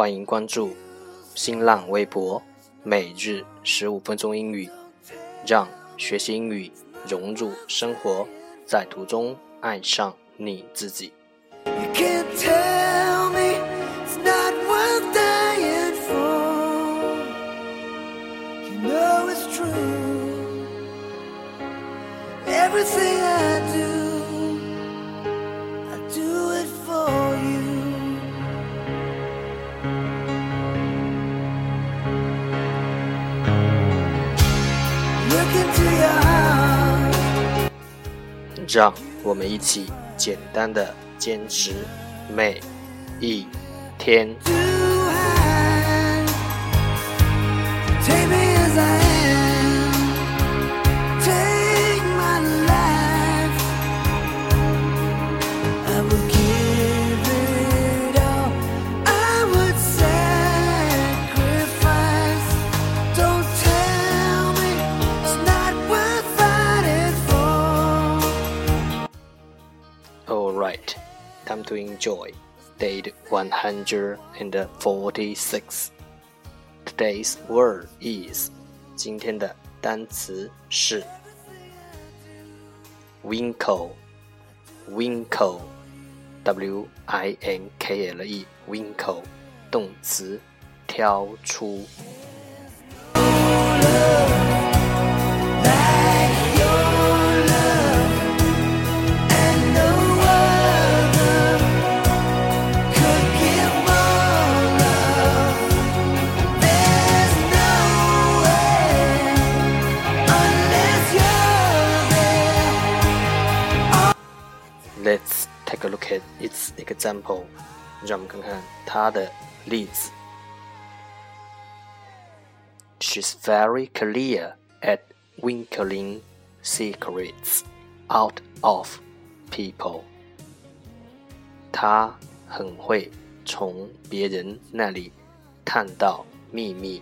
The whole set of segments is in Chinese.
欢迎关注新浪微博每日十五分钟英语，让学习英语融入生活，在途中爱上你自己。让我们一起简单的坚持每一天。Alright, time to enjoy. Date 146. Today's word is 今天的单词是 winkle winkle w i n k l e winkle 动词挑出 Let's take a look at its example. 让我们看看它的例子。She's very clear at winkling secrets out of people. 她很会从别人那里探到秘密。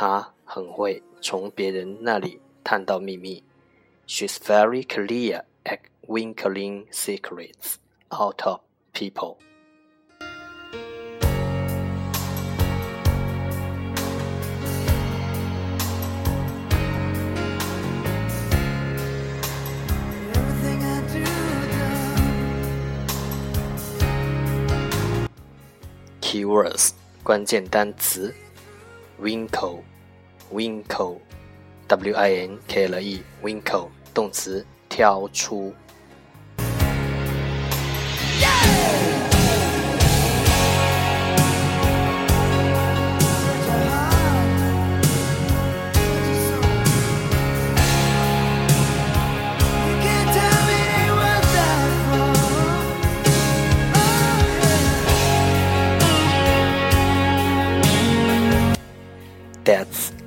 她很会从别人那里探到秘密。She's very clear at winkling secrets out of people. Everything I do, done. Keywords 关键单词 winkle winkle w i n k l e winkle 动词挑出 That's